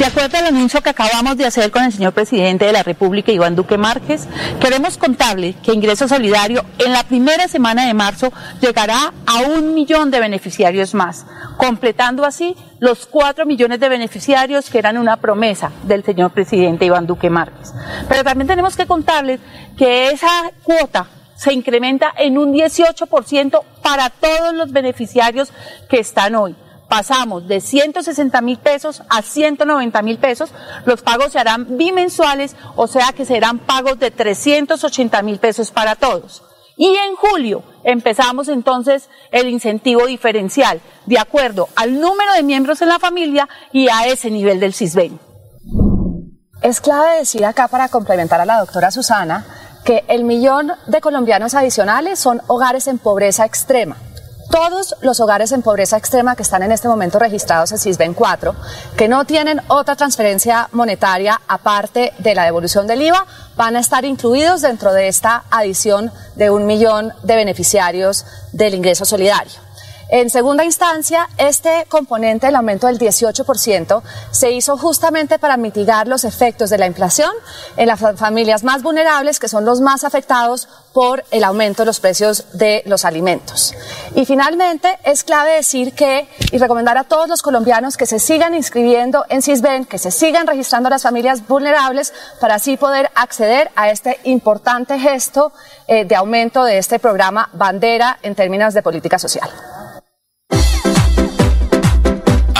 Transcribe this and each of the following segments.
De acuerdo al anuncio que acabamos de hacer con el señor presidente de la República, Iván Duque Márquez, queremos contarle que Ingreso Solidario en la primera semana de marzo llegará a un millón de beneficiarios más, completando así los cuatro millones de beneficiarios que eran una promesa del señor presidente Iván Duque Márquez. Pero también tenemos que contarles que esa cuota se incrementa en un 18% para todos los beneficiarios que están hoy pasamos de 160 mil pesos a 190 mil pesos, los pagos se harán bimensuales, o sea que serán pagos de 380 mil pesos para todos. Y en julio empezamos entonces el incentivo diferencial, de acuerdo al número de miembros en la familia y a ese nivel del CISBEN. Es clave decir acá para complementar a la doctora Susana que el millón de colombianos adicionales son hogares en pobreza extrema todos los hogares en pobreza extrema que están en este momento registrados en CISBEN 4, que no tienen otra transferencia monetaria aparte de la devolución del IVA, van a estar incluidos dentro de esta adición de un millón de beneficiarios del ingreso solidario. En segunda instancia, este componente del aumento del 18% se hizo justamente para mitigar los efectos de la inflación en las familias más vulnerables, que son los más afectados por el aumento de los precios de los alimentos. Y finalmente, es clave decir que, y recomendar a todos los colombianos que se sigan inscribiendo en CISBEN, que se sigan registrando a las familias vulnerables, para así poder acceder a este importante gesto eh, de aumento de este programa bandera en términos de política social.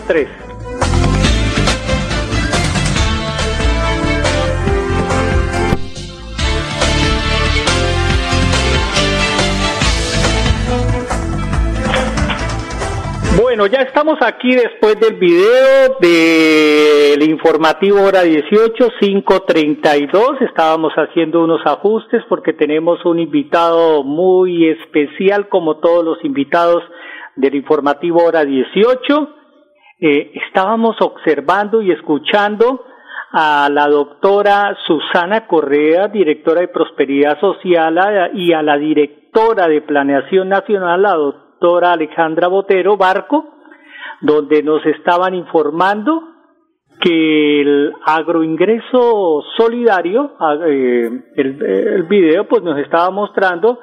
3. Bueno, ya estamos aquí después del video del informativo hora 18, 5.32. Estábamos haciendo unos ajustes porque tenemos un invitado muy especial como todos los invitados del informativo hora 18 eh, estábamos observando y escuchando a la doctora Susana Correa, directora de Prosperidad Social, y a la directora de Planeación Nacional, la doctora Alejandra Botero Barco, donde nos estaban informando que el agroingreso solidario, eh, el, el video pues nos estaba mostrando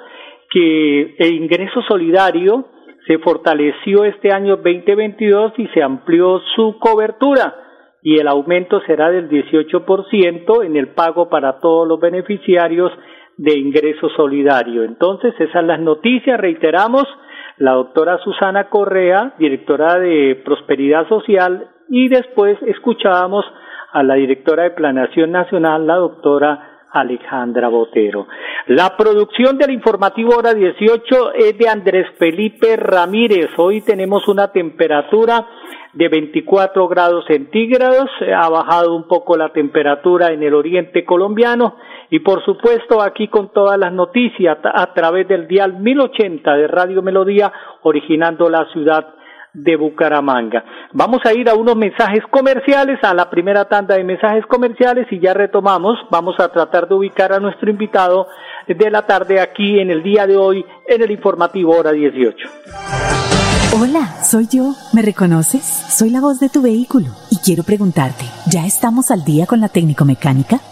que el ingreso solidario se fortaleció este año 2022 y se amplió su cobertura y el aumento será del 18% en el pago para todos los beneficiarios de ingreso solidario. Entonces, esas las noticias, reiteramos, la doctora Susana Correa, directora de Prosperidad Social, y después escuchábamos a la directora de Planación Nacional, la doctora Alejandra Botero. La producción del informativo hora 18 es de Andrés Felipe Ramírez. Hoy tenemos una temperatura de 24 grados centígrados. Ha bajado un poco la temperatura en el oriente colombiano y por supuesto aquí con todas las noticias a través del dial 1080 de Radio Melodía originando la ciudad de Bucaramanga. Vamos a ir a unos mensajes comerciales, a la primera tanda de mensajes comerciales y ya retomamos. Vamos a tratar de ubicar a nuestro invitado de la tarde aquí en el día de hoy en el informativo hora 18. Hola, soy yo. ¿Me reconoces? Soy la voz de tu vehículo y quiero preguntarte, ¿ya estamos al día con la técnico mecánica?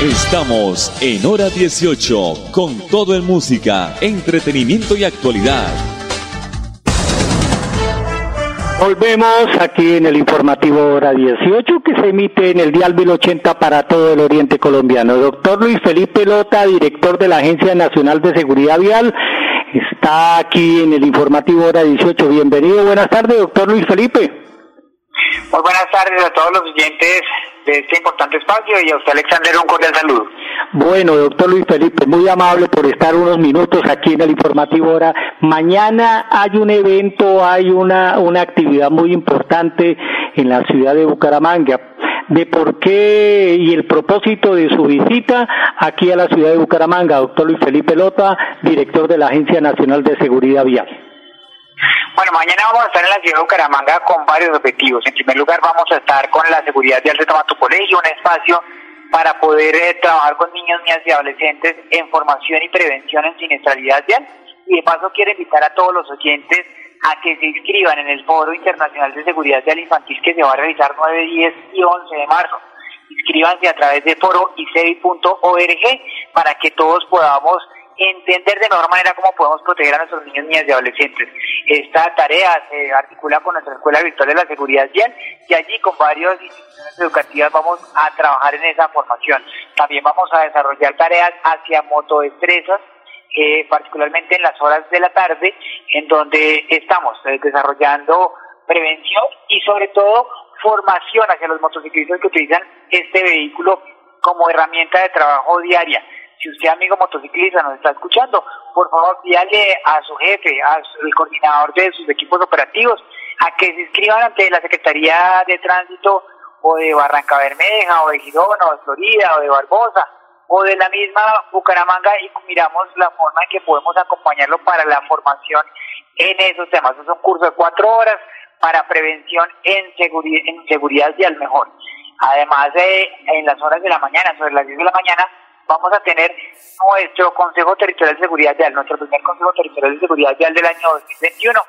Estamos en hora 18 con todo en música, entretenimiento y actualidad. Volvemos aquí en el informativo hora 18 que se emite en el Dial 1080 para todo el oriente colombiano. Doctor Luis Felipe Lota, director de la Agencia Nacional de Seguridad Vial, está aquí en el informativo hora 18. Bienvenido, buenas tardes, doctor Luis Felipe. Muy buenas tardes a todos los oyentes de este importante espacio y a usted Alexander un cordial saludo. Bueno, doctor Luis Felipe, muy amable por estar unos minutos aquí en el informativo ahora. Mañana hay un evento, hay una, una actividad muy importante en la ciudad de Bucaramanga. De por qué y el propósito de su visita aquí a la ciudad de Bucaramanga, doctor Luis Felipe Lota, director de la Agencia Nacional de Seguridad Vial. Bueno, mañana vamos a estar en la ciudad de Bucaramanga con varios objetivos. En primer lugar, vamos a estar con la seguridad de Toma tu Colegio, un espacio para poder eh, trabajar con niños, niñas y adolescentes en formación y prevención en siniestralidad vial. Y de paso quiero invitar a todos los oyentes a que se inscriban en el Foro Internacional de Seguridad Vial Infantil que se va a realizar 9, 10 y 11 de marzo. Inscríbanse a través de foroicei.org para que todos podamos entender de mejor manera cómo podemos proteger a nuestros niños, niñas y adolescentes. Esta tarea se articula con nuestra Escuela Virtual de la Seguridad Vial y allí con varias instituciones educativas vamos a trabajar en esa formación. También vamos a desarrollar tareas hacia motodestrezas, eh, particularmente en las horas de la tarde, en donde estamos eh, desarrollando prevención y sobre todo formación hacia los motociclistas que utilizan este vehículo como herramienta de trabajo diaria si usted, amigo motociclista, nos está escuchando, por favor, dígale a su jefe, al coordinador de sus equipos operativos, a que se inscriban ante la Secretaría de Tránsito o de Barranca Bermeja, o de Girona, o de Florida, o de Barbosa, o de la misma Bucaramanga y miramos la forma en que podemos acompañarlo para la formación en esos temas. Es un curso de cuatro horas para prevención en, seguridad, y al mejor. Además, de, en las horas de la mañana, sobre las 10 de la mañana, vamos a tener nuestro Consejo Territorial de Seguridad Vial, nuestro primer Consejo Territorial de Seguridad Vial del año 2021.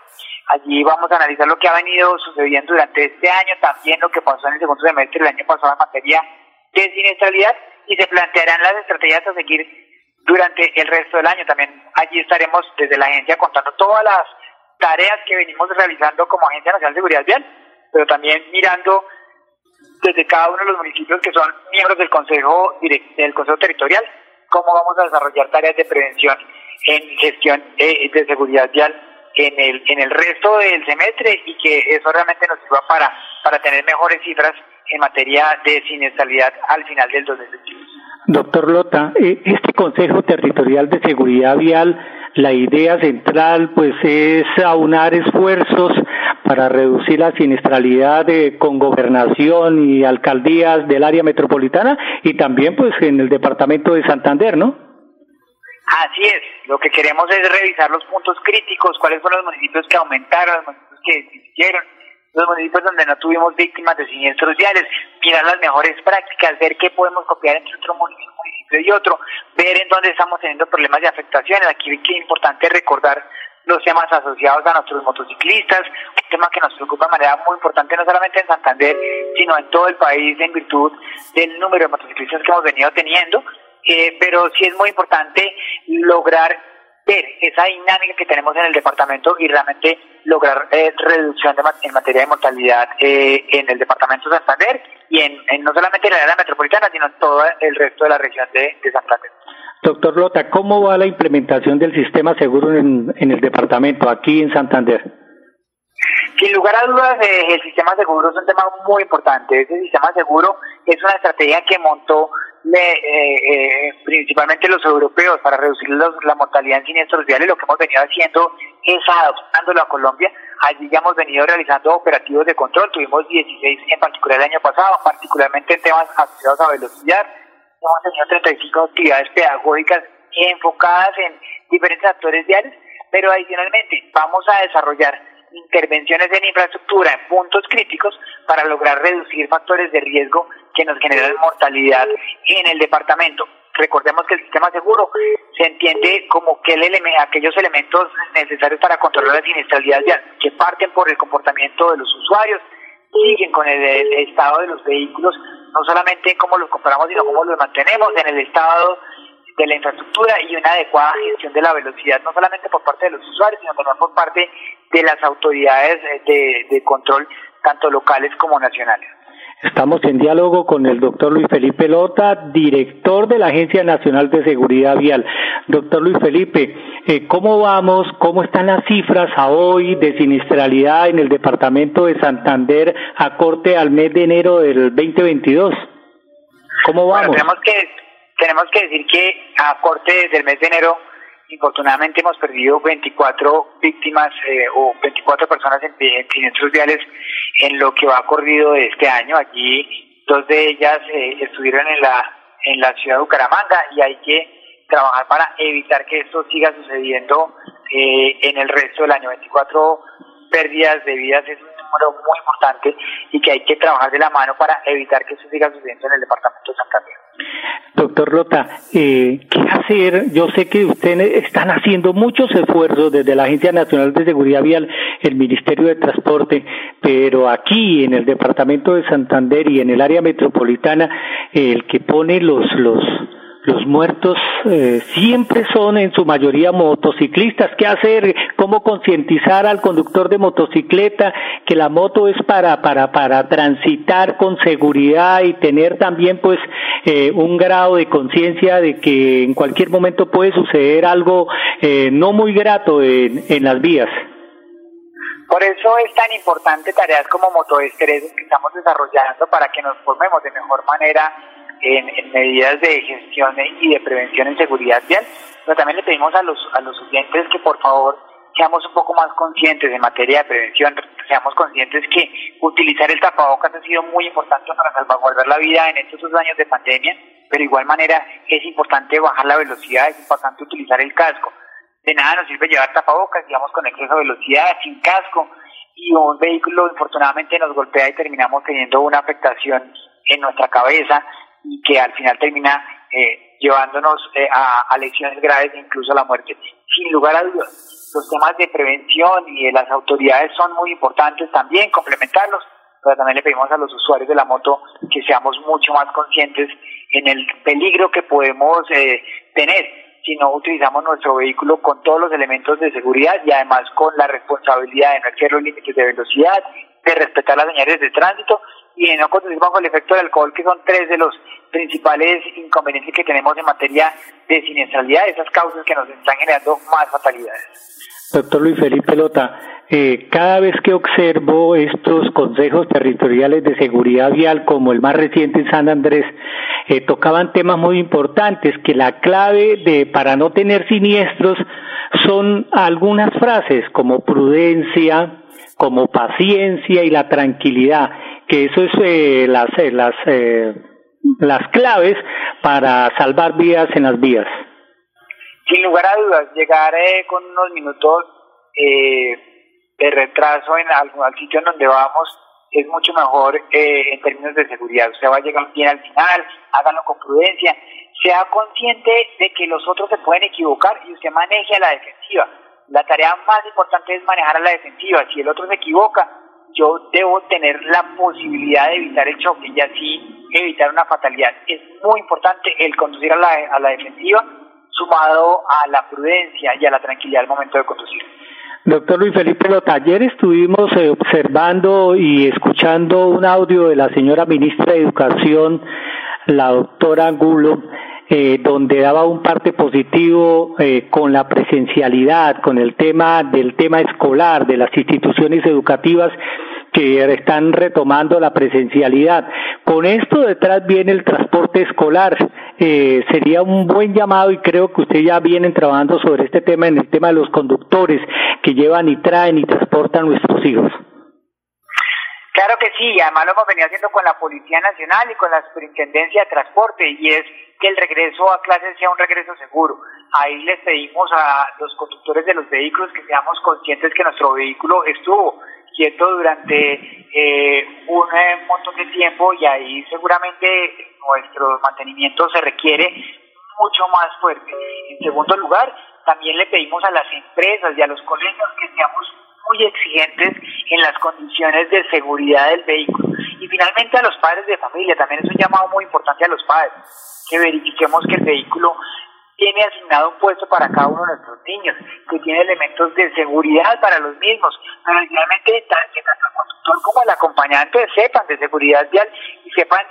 Allí vamos a analizar lo que ha venido sucediendo durante este año, también lo que pasó en el segundo semestre del año pasado en materia de siniestralidad y se plantearán las estrategias a seguir durante el resto del año. También allí estaremos desde la agencia contando todas las tareas que venimos realizando como Agencia Nacional de Seguridad Vial, pero también mirando desde cada uno de los municipios que son miembros del Consejo del Consejo Territorial, cómo vamos a desarrollar tareas de prevención en gestión eh, de seguridad vial en el en el resto del semestre y que eso realmente nos sirva para para tener mejores cifras en materia de siniestralidad al final del 2021. Doctor Lota, eh, este Consejo Territorial de Seguridad Vial, la idea central pues es aunar esfuerzos para reducir la siniestralidad de, con gobernación y alcaldías del área metropolitana y también pues en el departamento de Santander, ¿no? Así es, lo que queremos es revisar los puntos críticos, cuáles fueron los municipios que aumentaron, los municipios que disminuyeron, los municipios donde no tuvimos víctimas de siniestros viales, mirar las mejores prácticas, ver qué podemos copiar entre otro municipio, y otro, ver en dónde estamos teniendo problemas de afectaciones. Aquí es importante recordar los temas asociados a nuestros motociclistas, un tema que nos preocupa de manera muy importante no solamente en Santander, sino en todo el país en virtud del número de motociclistas que hemos venido teniendo, eh, pero sí es muy importante lograr ver esa dinámica que tenemos en el departamento y realmente lograr eh, reducción de, en materia de mortalidad eh, en el departamento de Santander y en, no solamente en la área metropolitana, sino en todo el resto de la región de, Santander. Doctor Lota, ¿cómo va la implementación del sistema seguro en, el departamento, aquí en Santander? Sin lugar a dudas, eh, el sistema seguro es un tema muy importante. Ese sistema seguro es una estrategia que montó eh, eh, principalmente los europeos para reducir la mortalidad en siniestros viales. Lo que hemos venido haciendo es adaptándolo a Colombia. Allí ya hemos venido realizando operativos de control. Tuvimos 16 en particular el año pasado, particularmente en temas asociados a velocidad. Hemos tenido 35 actividades pedagógicas enfocadas en diferentes actores viales, pero adicionalmente vamos a desarrollar intervenciones en infraestructura en puntos críticos para lograr reducir factores de riesgo que nos generan mortalidad en el departamento. Recordemos que el sistema seguro se entiende como que el aquellos elementos necesarios para controlar la siniestralidad que parten por el comportamiento de los usuarios, siguen con el, estado de los vehículos, no solamente en cómo los compramos, sino cómo los mantenemos, en el estado de la infraestructura y una adecuada gestión de la velocidad, no solamente por parte de los usuarios, sino también por parte de las autoridades de control, tanto locales como nacionales. Estamos en diálogo con el doctor Luis Felipe Lota, director de la Agencia Nacional de Seguridad Vial. Doctor Luis Felipe, eh, ¿cómo vamos? ¿Cómo están las cifras a hoy de siniestralidad en el departamento de Santander a corte al mes de enero del 2022? ¿Cómo vamos? tenemos, que, tenemos que decir que a corte del mes de enero Infortunadamente hemos perdido 24 víctimas eh, o 24 personas en, en viales en lo que va corrido de este año. Allí dos de ellas eh, estuvieron en la, en la ciudad de Bucaramanga y hay que trabajar para evitar que esto siga sucediendo eh, en el resto del año. 24 pérdidas de vidas es número muy importante y que hay que trabajar de la mano para evitar que eso siga sucediendo en el departamento de Santander. Doctor Lota, eh, ¿qué hacer? Yo sé que ustedes están haciendo muchos esfuerzos desde la Agencia Nacional de Seguridad Vial, el Ministerio de Transporte, pero aquí en el Departamento de Santander y en el área metropolitana, el que pone los, los, los muertos eh, siempre son en su mayoría motociclistas. ¿Qué hacer? ¿Cómo concientizar al conductor de motocicleta que la moto es para, para, para transitar con seguridad y tener también pues eh, un grado de conciencia de que en cualquier momento puede suceder algo eh, no muy grato en, en las vías? Por eso es tan importante tareas como Motoestrés que estamos desarrollando para que nos formemos de mejor manera en, medidas de gestión y de prevención en seguridad vial, pero también le pedimos a los, a los oyentes que por favor seamos un poco más conscientes en materia de prevención, seamos conscientes que utilizar el tapabocas ha sido muy importante para salvaguardar la vida en estos dos años de pandemia, pero de igual manera es importante bajar la velocidad, es importante utilizar el casco. De nada nos sirve llevar tapabocas, digamos, con exceso de velocidad, sin casco, y un vehículo infortunadamente nos golpea y terminamos teniendo una afectación en nuestra cabeza y que al final termina eh, llevándonos eh, a, lesiones graves e incluso a la muerte. Sin lugar a dudas, los temas de prevención y de las autoridades son muy importantes también, complementarlos, pero también le pedimos a los usuarios de la moto que seamos mucho más conscientes en el peligro que podemos eh, tener si no utilizamos nuestro vehículo con todos los elementos de seguridad y además con la responsabilidad de no exceder los límites de velocidad, de respetar las señales de tránsito y de no conducir bajo el efecto del alcohol, que son tres de los principales inconvenientes que tenemos en materia de siniestralidad, esas causas que nos están generando más fatalidades. Doctor Luis Felipe Lota, eh, cada vez que observo estos consejos territoriales de seguridad vial, como el más reciente en San Andrés, eh, tocaban temas muy importantes, que la clave de para no tener siniestros son algunas frases como prudencia, como paciencia y la tranquilidad, que eso es eh, las, las, las claves para salvar vidas en las vías. Sin lugar a dudas, llegar con unos minutos eh, de retraso en algún al sitio en donde vamos es mucho mejor eh, en términos de seguridad. Usted va a llegar bien al final, háganlo con prudencia, sea consciente de que los otros se pueden equivocar y usted maneje a la defensiva. La tarea más importante es manejar a la defensiva. Si el otro se equivoca, yo debo tener la posibilidad de evitar el choque y así evitar una fatalidad. Es muy importante el conducir a la, a la defensiva sumado a la prudencia y a la tranquilidad al momento de conducir. Doctor Luis Felipe Lota, ayer estuvimos eh, observando y escuchando un audio de la señora ministra de Educación, la doctora Angulo, eh, donde daba un parte positivo eh, con la presencialidad, con el tema del tema escolar, de las instituciones educativas que están retomando la presencialidad. Con esto detrás viene el transporte escolar. Eh, sería un buen llamado y creo que ustedes ya vienen trabajando sobre este tema en el tema de los conductores que llevan y traen y transportan nuestros hijos. Claro que sí, además lo hemos venido haciendo con la Policía Nacional y con la Superintendencia de Transporte y es que el regreso a clases sea un regreso seguro. Ahí les pedimos a los conductores de los vehículos que seamos conscientes que nuestro vehículo estuvo quieto durante eh, un eh, montón de tiempo y ahí seguramente nuestro mantenimiento se requiere mucho más fuerte. En segundo lugar, también le pedimos a las empresas y a los colegios que seamos muy exigentes en las condiciones de seguridad del vehículo. Y finalmente a los padres de familia, también es un llamado muy importante a los padres, que verifiquemos que el vehículo tiene asignado un puesto para cada uno de nuestros niños, que tiene elementos de seguridad para los mismos, pero finalmente que tanto el conductor como el acompañante sepan de seguridad vial y sepan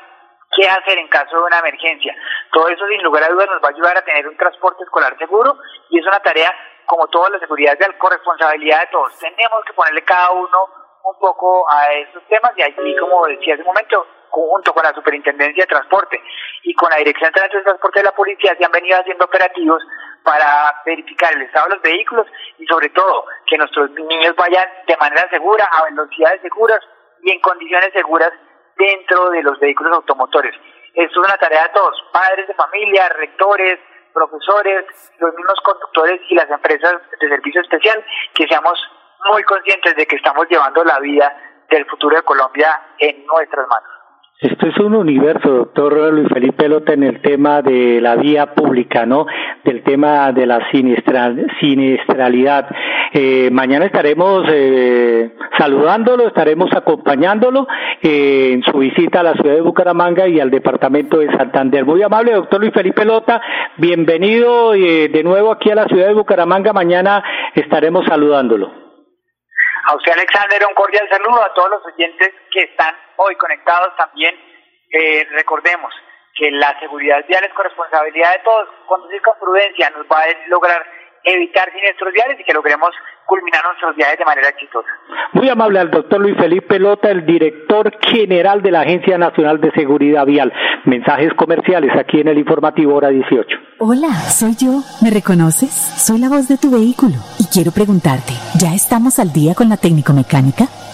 qué hacer en caso de una emergencia. Todo eso sin lugar a dudas nos va a ayudar a tener un transporte escolar seguro y es una tarea como toda la seguridad vial, corresponsabilidad de todos. Tenemos que ponerle cada uno un poco a estos temas y allí, como decía hace un momento, junto con la Superintendencia de Transporte y con la Dirección de Transporte de la Policía se han venido haciendo operativos para verificar el estado de los vehículos y sobre todo que nuestros niños vayan de manera segura, a velocidades seguras y en condiciones seguras dentro de los vehículos automotores. Esto es una tarea de todos, padres de familia, rectores, profesores, los mismos conductores y las empresas de servicio especial, que seamos muy conscientes de que estamos llevando la vida del futuro de Colombia en nuestras manos. Esto es un universo, doctor Luis Felipe Lota, en el tema de la vía pública, ¿no? Del tema de la siniestralidad. Eh, mañana estaremos eh, saludándolo, estaremos acompañándolo eh, en su visita a la ciudad de Bucaramanga y al departamento de Santander. Muy amable, doctor Luis Felipe Lota, bienvenido eh, de nuevo aquí a la ciudad de Bucaramanga. Mañana estaremos saludándolo. A usted, Alexander, un cordial saludo a todos los oyentes que están hoy conectados también. Eh, recordemos que la seguridad vial es corresponsabilidad de todos. Conducir con prudencia nos va a lograr evitar siniestros viales y que logremos culminar nuestros viajes de manera exitosa. Muy amable al doctor Luis Felipe Lota, el director general de la Agencia Nacional de Seguridad Vial. Mensajes comerciales aquí en el informativo hora 18. Hola, soy yo. ¿Me reconoces? Soy la voz de tu vehículo y quiero preguntarte, ¿ya estamos al día con la técnico mecánica?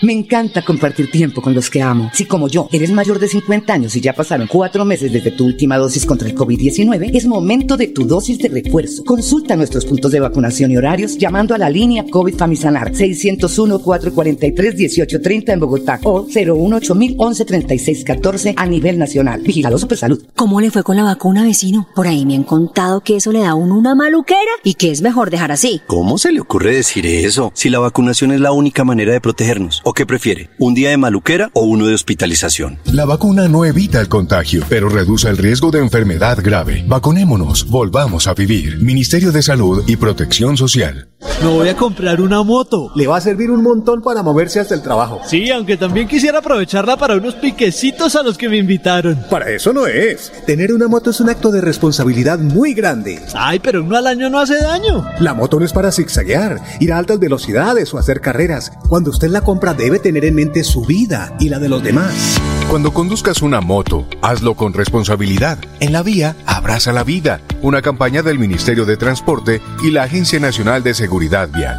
Me encanta compartir tiempo con los que amo. Si como yo eres mayor de 50 años y ya pasaron cuatro meses desde tu última dosis contra el COVID-19, es momento de tu dosis de refuerzo. Consulta nuestros puntos de vacunación y horarios llamando a la línea COVID Famisanar 601-443-1830 en Bogotá o 018 113614 a nivel nacional. Vigilado Supersalud. ¿Cómo le fue con la vacuna, vecino? Por ahí me han contado que eso le da a uno una maluquera y que es mejor dejar así. ¿Cómo se le ocurre decir eso? Si la vacunación es la única manera de protegernos. ¿O qué prefiere? ¿Un día de maluquera o uno de hospitalización? La vacuna no evita el contagio, pero reduce el riesgo de enfermedad grave. Vacunémonos, volvamos a vivir. Ministerio de Salud y Protección Social. No voy a comprar una moto. Le va a servir un montón para moverse hasta el trabajo. Sí, aunque también quisiera aprovecharla para unos piquecitos a los que me invitaron. Para eso no es. Tener una moto es un acto de responsabilidad muy grande. Ay, pero uno al año no hace daño. La moto no es para zigzaguear, ir a altas velocidades o hacer carreras. Cuando usted la compra debe tener en mente su vida y la de los demás. Cuando conduzcas una moto, hazlo con responsabilidad. En la vía, abraza la vida. Una campaña del Ministerio de Transporte y la Agencia Nacional de Seguridad Vial.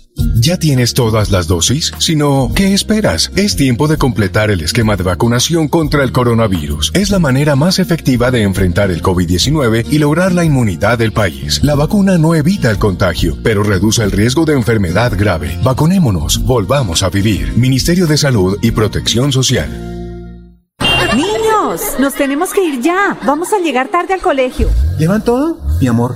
¿Ya tienes todas las dosis? Si no, ¿qué esperas? Es tiempo de completar el esquema de vacunación contra el coronavirus. Es la manera más efectiva de enfrentar el COVID-19 y lograr la inmunidad del país. La vacuna no evita el contagio, pero reduce el riesgo de enfermedad grave. Vacunémonos, volvamos a vivir. Ministerio de Salud y Protección Social. Niños, nos tenemos que ir ya. Vamos a llegar tarde al colegio. ¿Llevan todo? Mi amor,